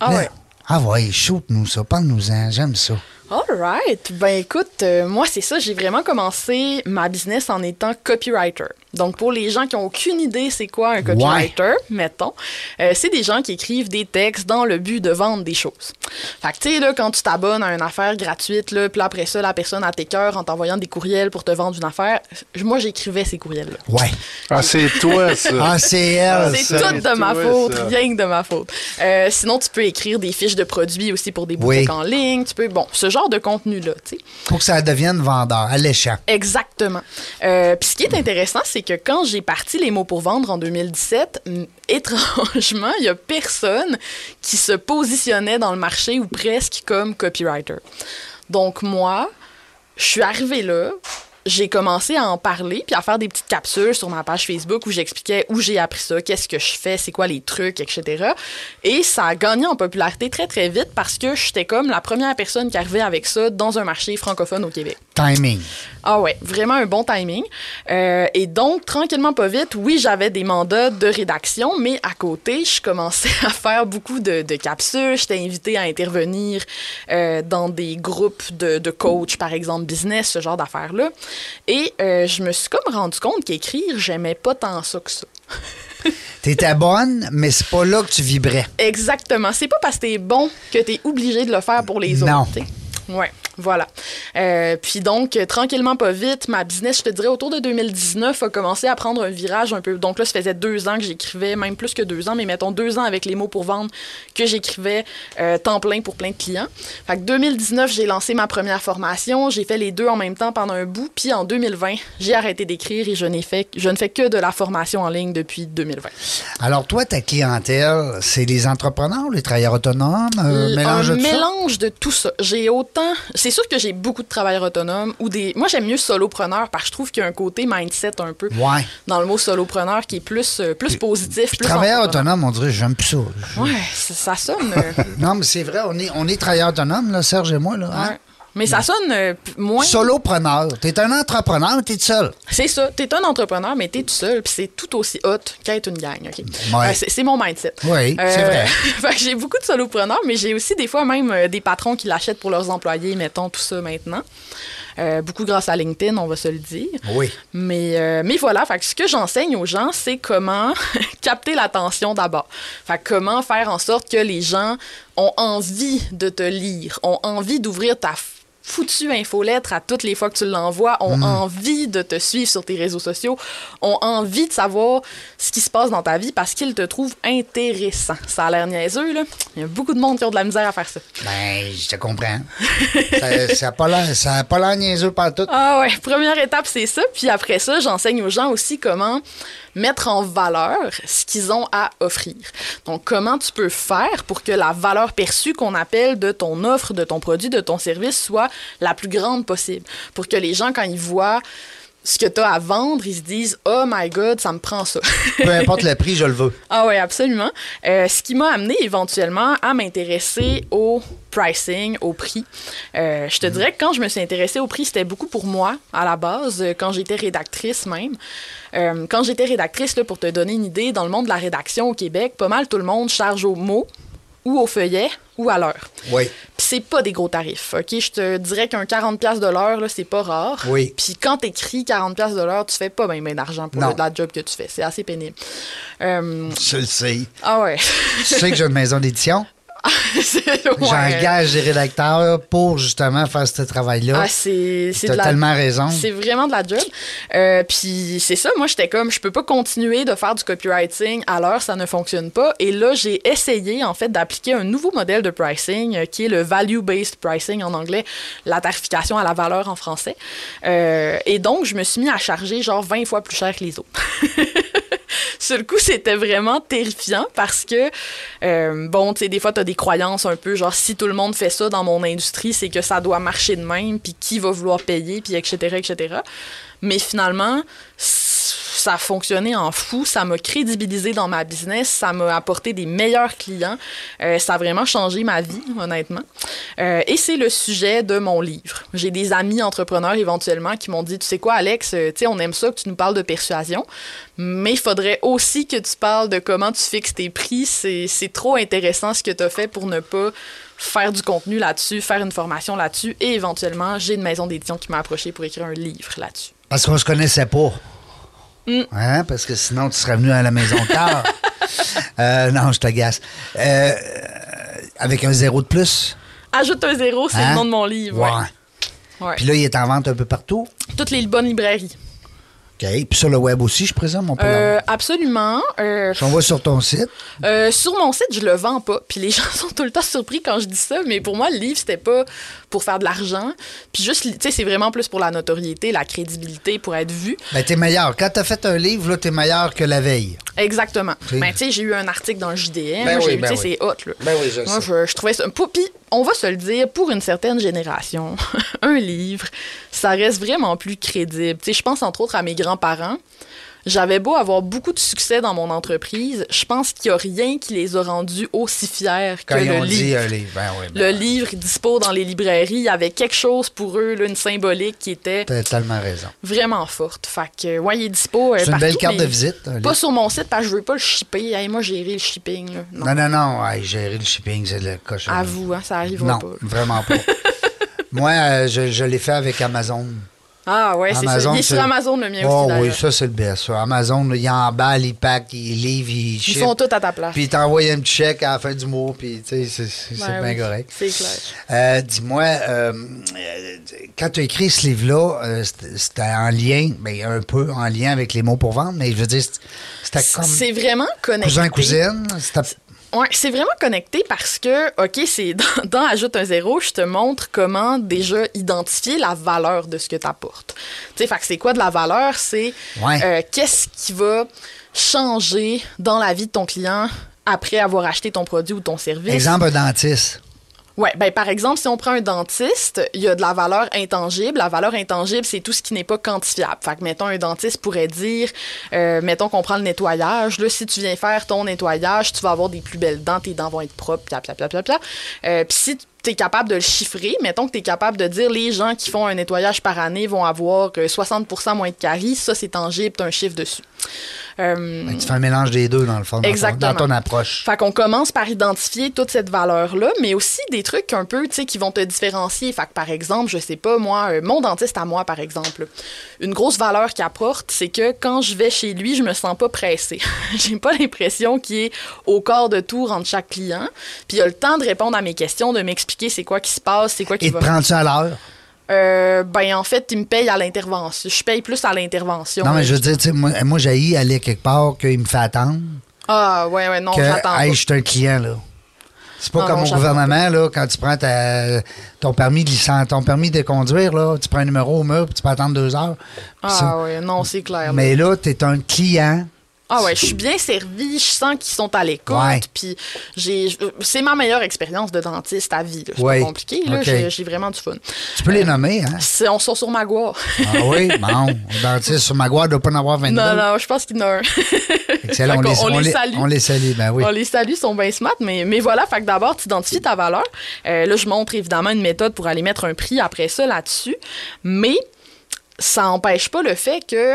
Ah Là, ouais. Ah ouais, shoot-nous ça, parle-nous-en, j'aime ça. All right. Ben écoute, euh, moi c'est ça, j'ai vraiment commencé ma business en étant copywriter. Donc pour les gens qui ont aucune idée c'est quoi un copywriter, mettons, euh, c'est des gens qui écrivent des textes dans le but de vendre des choses. Fait que tu sais là quand tu t'abonnes à une affaire gratuite là, puis après ça la personne a tes cœurs en t'envoyant des courriels pour te vendre une affaire, moi j'écrivais ces courriels là. Ouais. Ah, c'est toi, ça. Ah, c'est elle. C'est tout de ma toi, faute, ça. rien que de ma faute. Euh, sinon, tu peux écrire des fiches de produits aussi pour des Oui. boutiques en ligne. Tu peux, bon, ce genre de contenu-là, tu sais. Pour que ça devienne vendeur, alléchant. Exactement. Euh, Puis ce qui est intéressant, c'est que quand j'ai parti les mots pour vendre en 2017, hum, étrangement, il y a personne qui se positionnait dans le marché ou presque comme copywriter. Donc moi, je suis arrivée là, j'ai commencé à en parler puis à faire des petites capsules sur ma page Facebook où j'expliquais où j'ai appris ça, qu'est-ce que je fais, c'est quoi les trucs, etc. Et ça a gagné en popularité très très vite parce que j'étais comme la première personne qui arrivait avec ça dans un marché francophone au Québec. Timing. Ah ouais, vraiment un bon timing. Euh, et donc, tranquillement, pas vite, oui, j'avais des mandats de rédaction, mais à côté, je commençais à faire beaucoup de, de capsules. J'étais invitée à intervenir euh, dans des groupes de, de coach, par exemple, business, ce genre d'affaires-là. Et euh, je me suis comme rendu compte qu'écrire, j'aimais pas tant ça que ça. T'étais bonne, mais c'est pas là que tu vibrais. Exactement. C'est pas parce que t'es bon que t'es obligé de le faire pour les Non. autres. t'sais. Ouais, voilà. Euh, puis donc, euh, tranquillement, pas vite, ma business, je te dirais, autour de 2019, a commencé à prendre un virage un peu. Donc là, ça faisait deux ans que j'écrivais, même plus que deux ans, mais mettons deux ans avec les mots pour vendre que j'écrivais euh, temps plein pour plein de clients. Fait que 2019, j'ai lancé ma première formation. J'ai fait les deux en même temps pendant un bout. Puis en 2020, j'ai arrêté d'écrire et je, n'ai fait, je ne fais que de la formation en ligne depuis 2020. Alors, toi, ta clientèle, c'est les entrepreneurs, les travailleurs autonomes, euh, mélange un de tout ça? mélange de tout ça. J'ai autant. C'est sûr que j'ai beaucoup de travailleurs autonomes ou des. Moi, j'aime mieux solopreneur parce que je trouve qu'il y a un côté mindset un peu Ouais. dans le mot solopreneur qui est plus, euh, plus positif. Puis plus travailleur autonome, on dirait, j'aime plus ça. Ouais, ça, ça sonne. euh, Non, mais c'est vrai, on est, on est travailleurs autonomes, là, Serge et moi. Là, hein? Mais ça sonne euh, p- moins. Solopreneur. T'es un entrepreneur, mais t'es tout seul. C'est ça. T'es un entrepreneur, mais t'es tout seul, puis c'est tout aussi hot qu'être une gang. OK? Ouais. Euh, c'est c'est mon mindset. Oui, c'est vrai. fait que j'ai beaucoup de solopreneurs, mais j'ai aussi des fois même euh, des patrons qui l'achètent pour leurs employés, mettons tout ça maintenant. Euh, beaucoup grâce à LinkedIn, on va se le dire. Oui. Mais, euh, mais voilà, fait que ce que j'enseigne aux gens, c'est comment capter l'attention d'abord. Fait que comment faire en sorte que les gens ont envie de te lire, ont envie d'ouvrir ta foutue infolettre à toutes les fois que tu l'envoies, ont envie de te suivre sur tes réseaux sociaux, ont envie de savoir ce qui se passe dans ta vie parce qu'ils te trouvent intéressant. Ça a l'air niaiseux, là. Il y a beaucoup de monde qui ont de la misère à faire ça. Ben, je te comprends. ça ça a pas l'air- ça a pas l'air niaiseux par tout. Ah ouais, première étape, c'est ça. Puis après ça, j'enseigne aux gens aussi comment mettre en valeur ce qu'ils ont à offrir. Donc, comment tu peux faire pour que la valeur perçue qu'on appelle de ton offre, de ton produit, de ton service soit la plus grande possible. Pour que les gens, quand ils voient ce que tu as à vendre, ils se disent Oh my God, ça me prend ça. Peu importe le prix, je le veux. Ah oui, absolument. Euh, ce qui m'a amené éventuellement à m'intéresser au pricing, au prix. Euh, je te dirais que quand je me suis intéressée au prix, c'était beaucoup pour moi à la base, euh, quand j'étais rédactrice même. Euh, quand j'étais rédactrice, là, pour te donner une idée, dans le monde de la rédaction au Québec, pas mal tout le monde charge au mot ou au feuillet ou à l'heure. Oui. C'est pas des gros tarifs, OK? Je te dirais qu'un 40$ piastres de l'heure, là, c'est pas rare. Oui. Puis quand t'écris 40$ piastres de l'heure, tu fais pas bien ben d'argent pour le- la job que tu fais. C'est assez pénible. Euh, Je le sais. ah ouais. Tu sais que j'ai une maison d'édition? J'engage des rédacteurs pour justement faire ce travail-là. Ah, c'est de la- tellement raison. C'est vraiment de la job. Euh, puis c'est ça, moi j'étais comme, je peux pas continuer de faire du copywriting à l'heure, ça ne fonctionne pas. Et là, j'ai essayé en fait d'appliquer un nouveau modèle de pricing euh, qui est le value-based pricing en anglais, la tarification à la valeur en français. Euh, et donc, je me suis mis à charger genre 20 fois plus cher que les autres. Sur le coup, c'était vraiment terrifiant parce que, euh, bon, tu sais, des fois, tu des croyances un peu genre, si tout le monde fait ça dans mon industrie, c'est que ça doit marcher de même, puis qui va vouloir payer, puis etc., etc. Mais finalement, ça a fonctionné en fou, ça m'a crédibilisé dans ma business, ça m'a apporté des meilleurs clients, Euh, ça a vraiment changé ma vie, honnêtement. Euh, et c'est le sujet de mon livre. J'ai des amis entrepreneurs éventuellement qui m'ont dit, tu sais quoi, Alex, euh, tu on aime ça que tu nous parles de persuasion, mais il faudrait aussi que tu parles de comment tu fixes tes prix. C'est trop intéressant ce que tu as fait pour ne pas faire du contenu là-dessus, faire une formation là-dessus. Et éventuellement, j'ai une maison d'édition qui m'a approché pour écrire un livre là-dessus. Parce qu'on se connaissait pas. Mm. Hein? Parce que sinon, tu serais venu à la maison tard. Euh, non, je t'agace. Euh, avec un zéro de plus? Ajoute un zéro, c'est Hein? le nom de mon livre. ouais. Ouais. Ouais. Puis là, il est en vente un peu partout. Toutes les bonnes librairies. OK. Puis sur le web aussi, je présume, on peut Euh, absolument. Euh, va sur ton site, Euh, sur mon site, je le vends pas. Puis les gens sont tout le temps surpris quand je dis ça. Mais pour moi, le livre, c'était pas pour faire de l'argent. Puis juste, tu sais, c'est vraiment plus pour la notoriété, la crédibilité, pour être vu. ben, t'es meilleur. Quand t'as fait un livre, là, t'es meilleur que la veille. Exactement. Ben, tu sais, j'ai eu un article dans le JDM. Ben oui, ben tu sais, oui. c'est hot, là. Ben oui, je Moi, sais. je, je trouvais ça. pour- Puis, on va se le dire, pour une certaine génération, un livre, ça reste vraiment plus crédible. Je pense entre autres à mes grands-parents. J'avais beau avoir beaucoup de succès dans mon entreprise, je pense qu'il n'y a rien qui les a rendus aussi fiers que Quand ils le ont dit livre. un livre. Ben oui, ben Le oui. livre dispo dans les librairies, il y avait quelque chose pour eux, là, une symbolique qui était T'as tellement raison. vraiment forte. Fait que, ouais, il est dispo. euh, C'est une partout, belle carte de visite. un Pas livre. sur mon site parce que je veux pas le shipper. Hey, moi, gérer le shipping. Là. Non. Non, non, non. Gérer le shipping, c'est le cochon. À vous, hein, ça arrivera Non, pas. vraiment pas. Moi, euh, je, je l'ai fait avec Amazon. Ah ouais, c'est ça. Il est sur Amazon le mien Oh aussi. oui, ça, c'est le best. ça. Amazon, il emballe, il pack, il livre, il Ils ship. sont tous à ta place. Puis il t'envoie un petit chèque à la fin du mois, puis tu sais, c'est Ben bien oui, correct. C'est clair. Euh, Dis-moi, euh, euh, quand tu as écrit ce livre-là, euh, c'était en lien, ben, un peu en lien avec les mots pour vendre, mais je veux dire, c'était- c'était comme C'est vraiment connecté. cousin-cousine. c'était- Ouais, c'est vraiment connecté parce que, OK, c'est dans, dans Ajoute un zéro, je te montre comment déjà identifier la valeur de ce que tu apportes. Tu sais, c'est quoi de la valeur? C'est Ouais. euh, qu'est-ce qui va changer dans la vie de ton client après avoir acheté ton produit ou ton service? Exemple, un dentiste. Ouais, ben par exemple, si on prend un dentiste, il y a de la valeur intangible. La valeur intangible, c'est tout ce qui n'est pas quantifiable. Fait que, mettons, un dentiste pourrait dire, euh, mettons qu'on prend le nettoyage. Là, si tu viens faire ton nettoyage, tu vas avoir des plus belles dents, tes dents vont être propres, pia, pia, pia, pia, pia. Euh, Puis si tu es capable de le chiffrer, mettons que tu es capable de dire les gens qui font un nettoyage par année vont avoir euh, 60% moins de caries, ça c'est tangible, tu as un chiffre dessus. Euh, tu fais un mélange des deux, dans le fond, dans ton- Exactement. dans ton approche. fait qu'on commence par identifier toute cette valeur-là, mais aussi des trucs un peu, tu sais, qui vont te différencier. Fait que, par exemple, je sais pas, moi, euh, mon dentiste à moi, par exemple, une grosse valeur qu'il apporte, c'est que quand je vais chez lui, je me sens pas pressée. J'ai pas l'impression qu'il est au quart de tour entre chaque client, puis il a le temps de répondre à mes questions, de m'expliquer c'est quoi qui se passe, c'est quoi qui Et te va... prends-tu à l'heure? Euh, ben, en fait, il me paye à l'intervention. Je paye plus à l'intervention. Non, mais là. je veux dire, moi, moi j'ai aller quelque part qu'il me fait attendre. Ah, ouais, ouais, non, j'attends hey, je suis un client, là. C'est pas Non, comme non, au gouvernement, là, quand tu prends ta- ton permis de ton permis de conduire, là, tu prends un numéro au mur, puis tu peux attendre deux heures. Ah, ouais, non, c'est clair. là. Mais là, tu es un client Ah ouais, je suis bien servie, je sens qu'ils sont à l'écoute, Ouais. puis j'ai c'est ma meilleure expérience de dentiste à vie. C'est Ouais. pas compliqué, là, j'ai vraiment du fun. Tu peux les nommer, hein? C'est- On sort sur Magua. Ah oui, bon. Dentiste sur Maguire doit pas en avoir 22. Non, non, je pense qu'il y en a un. Excellent. On les, on les salue. On les salue, ben oui. On les salue, ils sont bien smart, mais, mais voilà, fait que d'abord, tu identifies ta valeur. Euh, là, je montre évidemment une méthode pour aller mettre un prix après ça là-dessus, mais ça n'empêche pas le fait que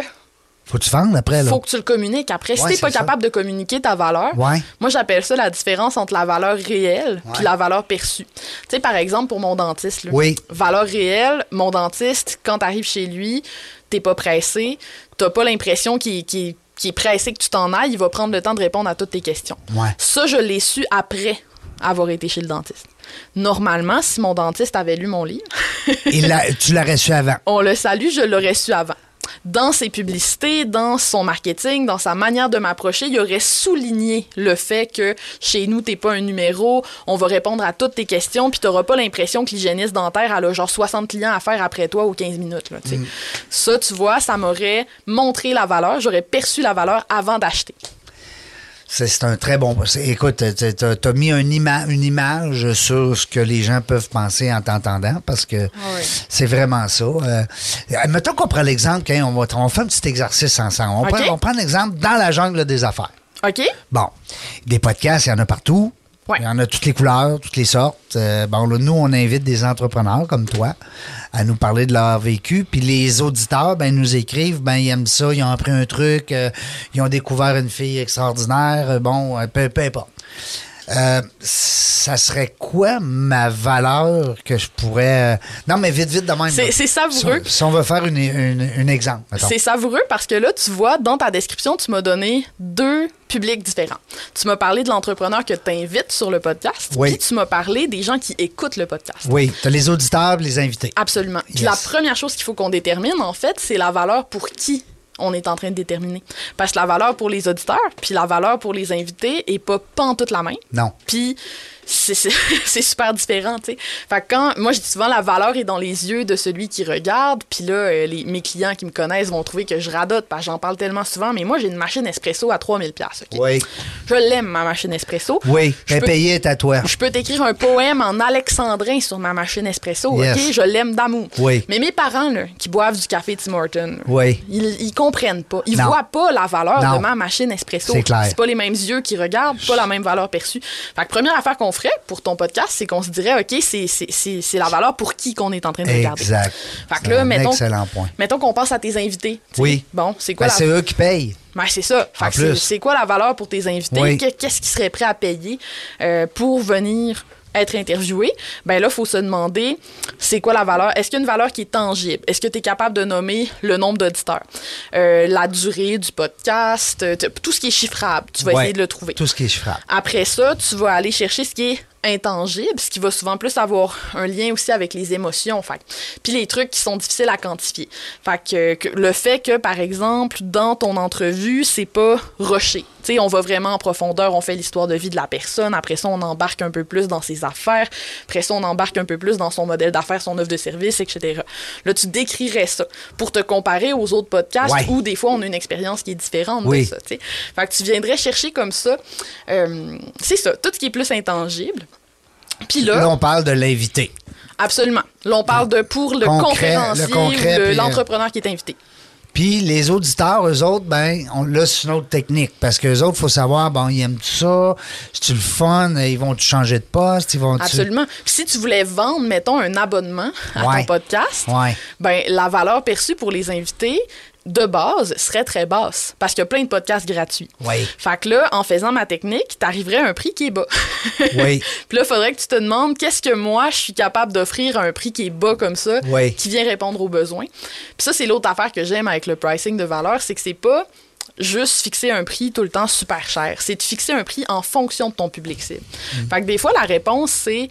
Faut que tu vendes après, là. faut que tu le communiques après. Ouais, si t'es pas ça. capable de communiquer ta valeur, Ouais. moi j'appelle ça la différence entre la valeur réelle puis la valeur perçue. Tu sais, par exemple, pour mon dentiste, là, Oui. valeur réelle, mon dentiste, quand tu arrives chez lui, t'es pas pressé, t'as pas l'impression qu'il est pressé que tu t'en ailles, il va prendre le temps de répondre à toutes tes questions. Ça, je l'ai su après avoir été chez le dentiste. Normalement, si mon dentiste avait lu mon livre, Il tu l'as reçu avant. on le salue, je l'aurais su avant. Dans ses publicités, dans son marketing, dans sa manière de m'approcher, il aurait souligné le fait que chez nous, t'es pas un numéro, on va répondre à toutes tes questions, puis t'auras pas l'impression que l'hygiéniste dentaire a genre 60 clients à faire après toi aux 15 minutes. Là, sais. Ça, tu vois, ça m'aurait montré la valeur, j'aurais perçu la valeur avant d'acheter. C'est un très bon. Écoute, tu as mis un ima- une image sur ce que les gens peuvent penser en t'entendant parce que c'est vraiment ça. Euh, mettons qu'on prend l'exemple, quand on va, on fait un petit exercice ensemble. On, prend, on prend l'exemple dans la jungle des affaires. OK? Bon, des podcasts, il y en a partout. Ouais. Il y en a toutes les couleurs, toutes les sortes. Euh, bon, là, nous, on invite des entrepreneurs comme toi à nous parler de leur vécu. Puis les auditeurs, ben, nous écrivent, ben, ils aiment ça, ils ont appris un truc, euh, ils ont découvert une fille extraordinaire. euh, bon, peu, peu importe. Euh, ça serait quoi ma valeur que je pourrais. euh, Non, mais vite, vite de même. C'est- savoureux. Si on, si on veut faire une, une- un exemple. C'est savoureux parce que là, tu vois, dans ta description, tu m'as donné deux publics différents. Tu m'as parlé de l'entrepreneur que tu invites sur le podcast, Oui. puis tu m'as parlé des gens qui écoutent le podcast. Oui, tu as les auditeurs, les invités. Absolument. Puis Yes. la première chose qu'il faut qu'on détermine, en fait, c'est la valeur pour qui on est en train de déterminer. Parce que la valeur pour les auditeurs, puis la valeur pour les invités est pas toute la même. Non. Puis c'est- super différent, tu sais. Fait que quand, moi, je dis souvent, la valeur est dans les yeux de celui qui regarde. Puis là, euh, les, mes clients qui me connaissent vont trouver que je radote parce que j'en parle tellement souvent. Mais moi, j'ai une machine espresso à 3000 pièces. Oui. Je l'aime, ma machine espresso. Oui, Je payé, à toi. je peux t'écrire un poème en alexandrin sur ma machine espresso, Yes. OK? Je l'aime d'amour. Oui. Mais mes parents, là, qui boivent du café Tim Hortons, Oui. ils, ils comprennent pas. Ils Non. voient pas la valeur Non. de ma machine espresso. C'est clair. C'est pas les mêmes yeux qui regardent, pas la même valeur perçue. Fait que première affaire qu'on ferait pour ton podcast, c'est qu'on se dirait, OK, c'est- la valeur pour qui qu'on est en train de regarder. Exact. Fait que là, un mettons, excellent point. mettons qu'on pense à tes invités. Oui. Bon, c'est quoi Ben, la c'est eux qui payent. ben, c'est ça. Fait c'est- quoi la valeur pour tes invités? Oui. Qu'est-ce qu'ils seraient prêts à payer euh, pour venir être interviewé? Ben là, il faut se demander, c'est quoi la valeur? Est-ce qu'il y a une valeur qui est tangible? Est-ce que tu es capable de nommer le nombre d'auditeurs? Euh, la durée du podcast? tout ce qui est chiffrable, tu vas Ouais. essayer de le trouver. Tout ce qui est chiffrable. Après ça, tu vas aller chercher ce qui est intangible, ce qui va souvent plus avoir un lien aussi avec les émotions. Fait. Puis les trucs qui sont difficiles à quantifier. Fait que, que le fait que, par exemple, dans ton entrevue, c'est pas rushé. Tu sais, on va vraiment en profondeur, on fait l'histoire de vie de la personne. Après ça, on embarque un peu plus dans ses affaires. Après ça, on embarque un peu plus dans son modèle d'affaires, son offre de service, etc. Là, tu décrirais ça pour te comparer aux autres podcasts Ouais. où des fois, on a une expérience qui est différente Oui. de ça. tu sais. Fait que tu viendrais chercher comme ça, euh, c'est ça, tout ce qui est plus intangible. Puis là, Là, on parle de l'invité. absolument. Là, on parle de pour le Concret, conférencier le le- euh, l'entrepreneur qui est invité. Puis les auditeurs, eux autres, ben, on, là, c'est une autre technique. Parce qu'eux autres, il faut savoir, bon, ils aiment tout ça, c'est-tu le fun, ils vont-tu changer de poste, ils vont Absolument. Puis si tu voulais vendre, mettons, un abonnement à Ouais. ton podcast, Ouais. ben, la valeur perçue pour les invités, de base, serait très basse. Parce qu'il y a plein de podcasts gratuits. Oui. Fait que là, en faisant ma technique, t'arriverais à un prix qui est bas. Oui. Puis là, il faudrait que tu te demandes qu'est-ce que moi, je suis capable d'offrir à un prix qui est bas comme ça, Oui. qui vient répondre aux besoins? Puis ça, c'est l'autre affaire que j'aime avec le pricing de valeur, c'est que c'est pas juste fixer un prix tout le temps super cher. C'est de fixer un prix en fonction de ton public cible. Fait que des fois, la réponse, c'est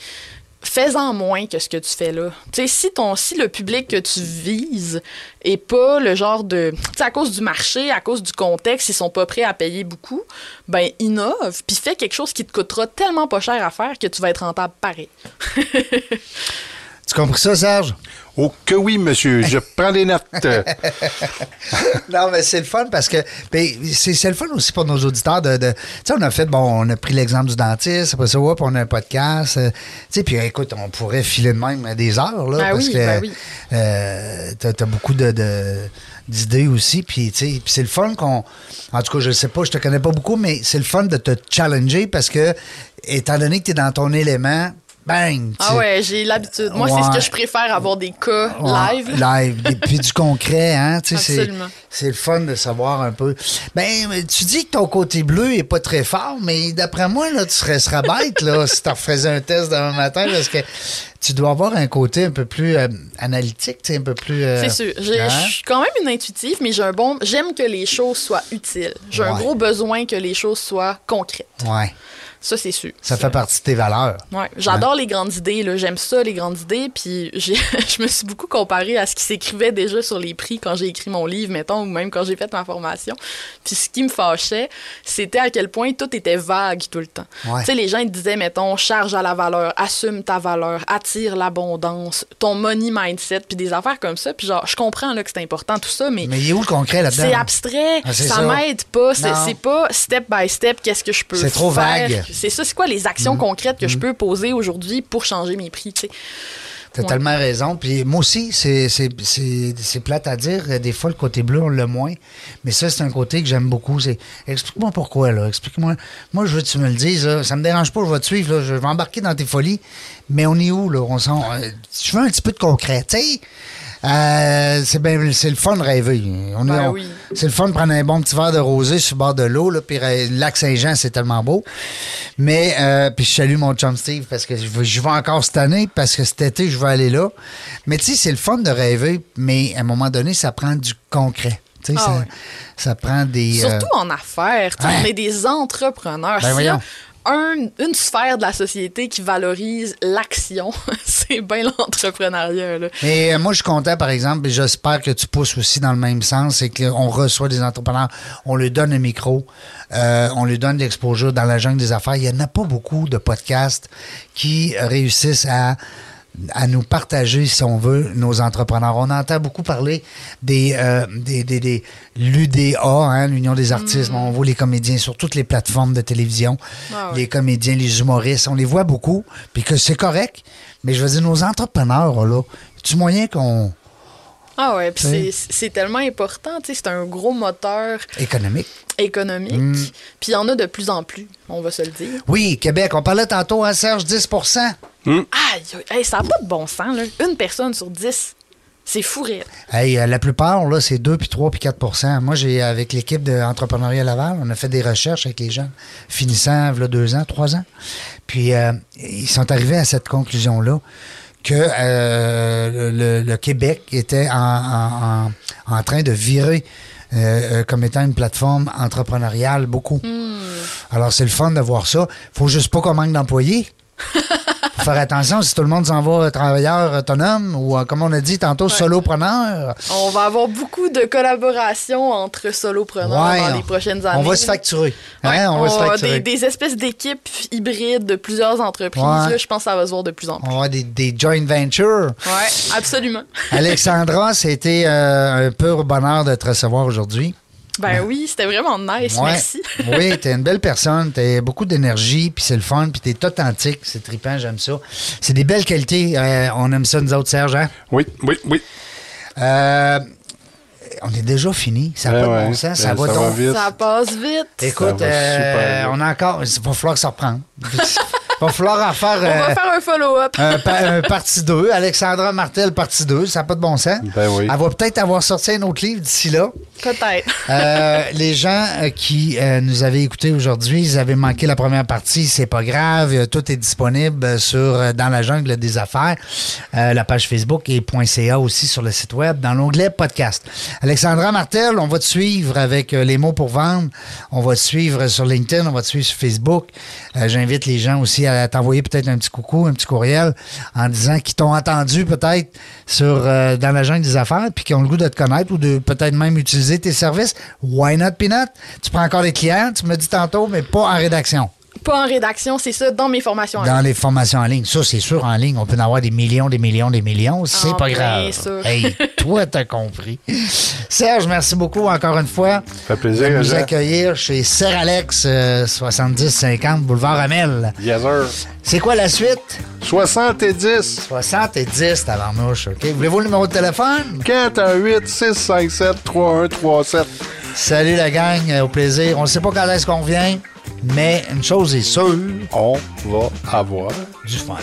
fais-en moins que ce que tu fais là. Si, si le public que tu vises est pas le genre de... À cause du marché, à cause du contexte, ils sont pas prêts à payer beaucoup, ben innove, puis fais quelque chose qui te coûtera tellement pas cher à faire que tu vas être rentable pareil. Tu compris ça, Serge? Oh que oui, monsieur, je prends des notes. non, mais c'est le fun parce que ben, c'est c'est le fun aussi pour nos auditeurs de. de- tu sais, on a fait, bon, on a pris l'exemple du dentiste, après ça, hop, on a un podcast. euh, tu sais, puis écoute, on pourrait filer de même des heures, là. Ben parce oui, que ben oui. euh, t'as as beaucoup de. de- d'idées aussi puis tu sais puis c'est le fun qu'on en tout cas je sais pas je te connais pas beaucoup mais c'est le fun de te challenger parce que étant donné que tu es dans ton élément bang Ah ouais, j'ai l'habitude. Moi, c'est ce que je préfère, avoir des cas Ouais, live. Live. Et puis du concret, hein. Absolument. C'est le fun de savoir un peu. Ben, tu dis que ton côté bleu est pas très fort, mais d'après moi, là, tu serais, serais bête, là, si tu refaisais un test demain matin, parce que tu dois avoir un côté un peu plus euh, analytique, un peu plus. euh, C'est sûr. Hein? Je suis quand même une intuitive, mais j'ai un bon. J'aime que les choses soient utiles. J'ai un gros besoin que les choses soient concrètes. Ouais. Ça, c'est sûr. Ça fait partie de tes valeurs. Ouais, j'adore les grandes idées. J'aime ça, les grandes idées. Puis j'ai- je me suis beaucoup comparée à ce qui s'écrivait déjà sur les prix quand j'ai écrit mon livre, mettons, ou même quand j'ai fait ma formation. Puis ce qui me fâchait, c'était à quel point tout était vague tout le temps. Ouais. Tu sais, les gens ils disaient, mettons, charge à la valeur, assume ta valeur, attire l'abondance, ton money mindset, puis des affaires comme ça. Puis genre, je comprends là, que c'est important tout ça, mais Mais il est où le concret là-dedans? c'est abstrait, Ah, ça, ça. m'aide pas, c'est pas step by step qu'est-ce que je peux C'est trop faire. vague. C'est ça, c'est quoi les actions concrètes que je peux poser aujourd'hui pour changer mes prix, tu sais? T'as Ouais. tellement raison. Puis moi aussi, c'est, plate à dire. Des fois, le côté bleu, on l'a moins. Mais ça, c'est un côté que j'aime beaucoup. C'est explique-moi pourquoi, là. Explique-moi. Moi, je veux que tu me le dises. Là. Ça me dérange pas, je vais te suivre. Là. Je vais embarquer dans tes folies. Mais on est où, là? On s'en... euh, Je veux un petit peu de concret. Tu sais, euh, c'est, ben, c'est le fun de rêver. On est, Ben on- oui. C'est le fun de prendre un bon petit verre de rosé sur le bord de l'eau. Puis le lac Saint-Jean, c'est tellement beau. Mais, euh, puis je salue mon chum Steve parce que je vais, je vais encore cette année, parce que cet été, je vais aller là. Mais tu sais, c'est le fun de rêver, mais à un moment donné, ça prend du concret. Tu sais, Ah ça, ouais. ça prend des. euh, Surtout en affaires, tu sais, ouais. on est des entrepreneurs. Ben. Un- une sphère de la société qui valorise l'action, c'est bien l'entrepreneuriat. Mais euh, moi, je suis content, par exemple, et j'espère que tu pousses aussi dans le même sens, c'est qu'on reçoit des entrepreneurs, on leur donne un micro, euh, on leur donne l'exposure dans la jungle des affaires. Il n'y en a pas beaucoup de podcasts qui réussissent à à nous partager, si on veut, nos entrepreneurs. On entend beaucoup parler des, euh, des, des, des l'UDA, hein, l'Union des artistes. On voit les comédiens sur toutes les plateformes de télévision, Ah les comédiens, les humoristes, on les voit beaucoup, puis que c'est correct. Mais je veux dire, nos entrepreneurs, là, tu moyen qu'on... Ah ouais, puis Oui. c'est c'est tellement important, tu sais, c'est un gros moteur économique. économique. Mm. Puis il y en a de plus en plus, on va se le dire. Oui, Québec, on parlait tantôt, hein, Serge, 10 Aïe, aïe, hey, ça n'a pas de bon sens, là. Une personne sur dix, c'est fou rire. Hey, euh, la plupart, là, c'est 2, puis 3, puis 4% Moi, j'ai, avec l'équipe d'entrepreneuriat Laval, on a fait des recherches avec les gens finissant, là, deux ans, trois ans. Puis, euh, ils sont arrivés à cette conclusion-là que euh, le, le Québec était en, en- en- en train de virer euh, euh, comme étant une plateforme entrepreneuriale beaucoup. Alors, c'est le fun de voir ça. faut juste pas qu'on manque d'employés. Faut faire attention si tout le monde s'en va travailleur autonome ou, euh, comme on a dit tantôt, solopreneur. On va avoir beaucoup de collaborations entre solopreneurs Ouais, dans on- les prochaines années. On va se facturer. Hein, on va se va avoir facturer. des, des espèces d'équipes hybrides de plusieurs entreprises. Là, je pense que ça va se voir de plus en On plus. va avoir des, des joint ventures. Ouais, absolument. Alexandra, c'était euh, un pur bonheur de te recevoir aujourd'hui. Ben oui, c'était vraiment nice. Ouais. Merci. oui, t'es une belle personne, t'as beaucoup d'énergie, puis c'est le fun, puis t'es authentique, c'est trippant, j'aime ça. C'est des belles qualités, euh, on aime ça nous autres, Serge. hein? Oui, oui, oui. Euh, on est déjà fini, ça n'a Ouais, pas de bon sens, ça Ben, va ça va donc. vite. Ça passe vite. Écoute, euh, vite. on a encore, il va falloir que ça reprenne. Il va falloir en faire... On va euh, faire un follow-up. un, pa- un partie 2. Alexandra Martel, partie 2. Ça n'a pas de bon sens. Ben oui. Elle va peut-être avoir sorti un autre livre d'ici là. Peut-être. Euh, les gens euh, qui euh, nous avaient écoutés aujourd'hui, ils avaient manqué la première partie, c'est pas grave. Tout est disponible sur dans la jungle des affaires, euh, la page Facebook et .ca aussi sur le site web dans l'onglet podcast. Alexandra Martel, on va te suivre avec les mots pour vendre. On va te suivre sur LinkedIn, on va te suivre sur Facebook. Euh, J'invite les gens aussi à t'envoyer peut-être un petit coucou, un petit courriel en disant qu'ils t'ont entendu peut-être sur euh, dans la jungle des affaires puis qui ont le goût de te connaître ou de peut-être même utiliser tes services. Why not, Peanut? Tu prends encore des clients, tu me dis tantôt, mais pas en rédaction. Pas en rédaction, c'est ça, dans mes formations. en Dans ligne. les formations en ligne. Ça, c'est sûr, en ligne, on peut en avoir des millions, des millions, des millions. C'est En pas grave. ça. Hey, toi, t'as compris. Serge, merci beaucoup encore une fois. fait plaisir, de nous Jean. accueillir chez Serre-Alex, euh, 7050 Boulevard Amel. Yes, sir. C'est quoi la suite? 70 70, tabarnouche, OK? Voulez-vous le numéro de téléphone? 418 657 3137. Salut la gang, au plaisir. On ne sait pas quand est-ce qu'on vient, mais une chose est sûre, On va avoir du fun.